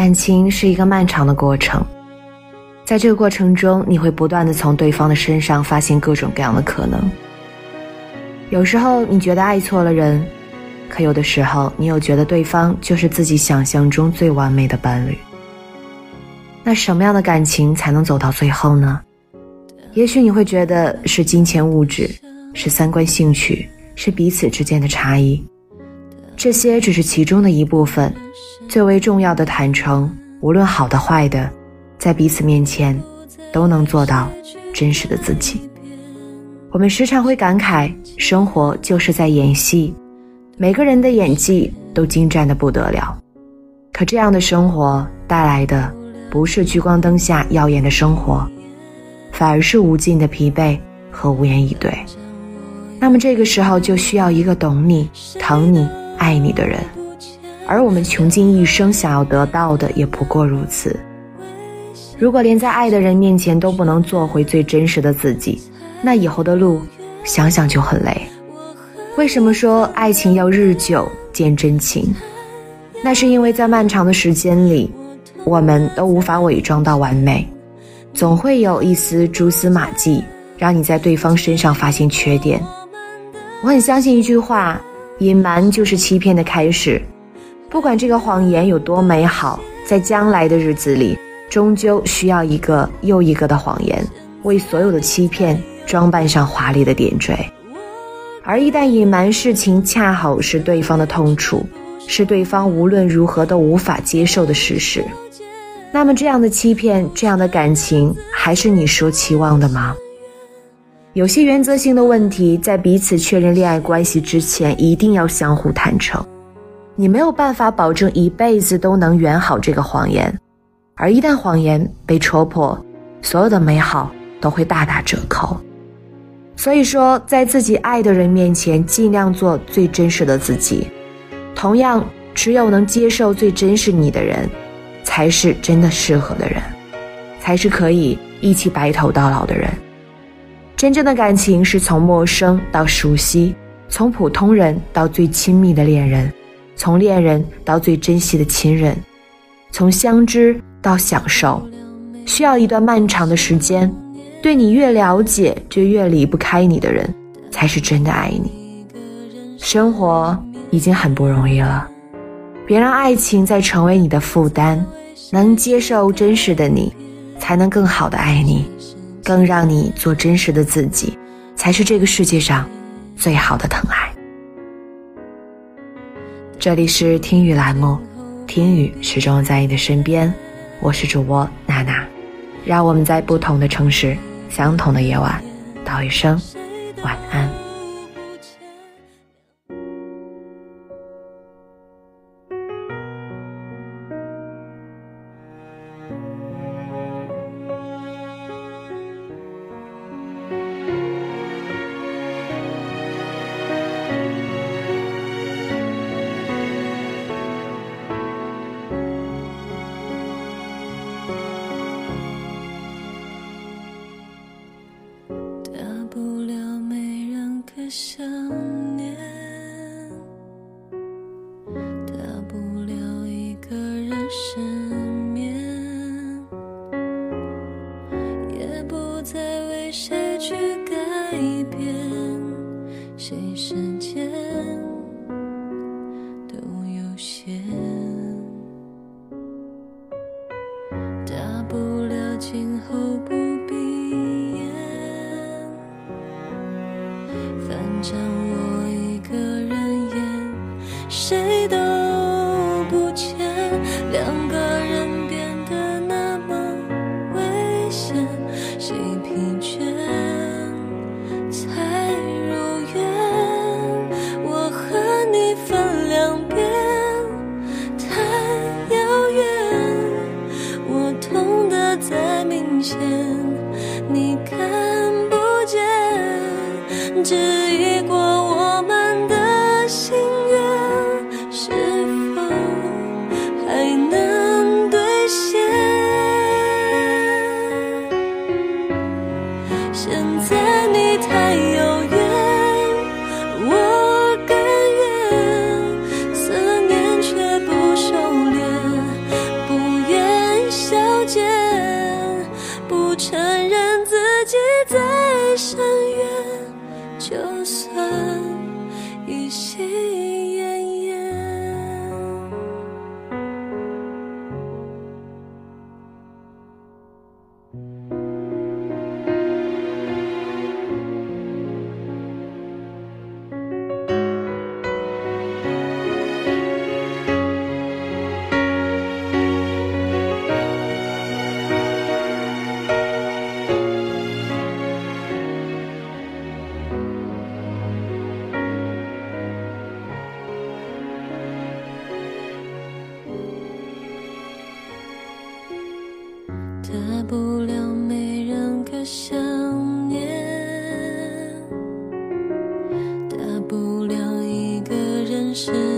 感情是一个漫长的过程，在这个过程中，你会不断的从对方的身上发现各种各样的可能。有时候你觉得爱错了人，可有的时候你又觉得对方就是自己想象中最完美的伴侣。那什么样的感情才能走到最后呢？也许你会觉得是金钱物质，是三观兴趣，是彼此之间的差异，这些只是其中的一部分。最为重要的坦诚，无论好的坏的，在彼此面前都能做到真实的自己。我们时常会感慨，生活就是在演戏，每个人的演技都精湛的不得了。可这样的生活带来的，不是聚光灯下耀眼的生活。反而是无尽的疲惫和无言以对。那么这个时候就需要一个懂你、疼你、爱你的人，而我们穷尽一生想要得到的也不过如此。如果连在爱的人面前都不能做回最真实的自己，那以后的路想想就很累。为什么说爱情要日久见真情？那是因为在漫长的时间里，我们都无法伪装到完美。总会有一丝蛛丝马迹，让你在对方身上发现缺点。我很相信一句话：隐瞒就是欺骗的开始。不管这个谎言有多美好，在将来的日子里，终究需要一个又一个的谎言，为所有的欺骗装扮上华丽的点缀。而一旦隐瞒事情，恰好是对方的痛处，是对方无论如何都无法接受的事实。那么，这样的欺骗，这样的感情，还是你所期望的吗？有些原则性的问题，在彼此确认恋爱关系之前，一定要相互坦诚。你没有办法保证一辈子都能圆好这个谎言，而一旦谎言被戳破，所有的美好都会大打折扣。所以说，在自己爱的人面前，尽量做最真实的自己。同样，只有能接受最真实你的人。才是真的适合的人，才是可以一起白头到老的人。真正的感情是从陌生到熟悉，从普通人到最亲密的恋人，从恋人到最珍惜的亲人，从相知到享受，需要一段漫长的时间。对你越了解，就越离不开你的人，才是真的爱你。生活已经很不容易了，别让爱情再成为你的负担。能接受真实的你，才能更好的爱你，更让你做真实的自己，才是这个世界上最好的疼爱。这里是听雨栏目，听雨始终在你的身边，我是主播娜娜，让我们在不同的城市，相同的夜晚，道一声晚安。今后不前，你看不见，质疑过我们的心愿，是否还能兑现？现在你。任自己在深渊就算人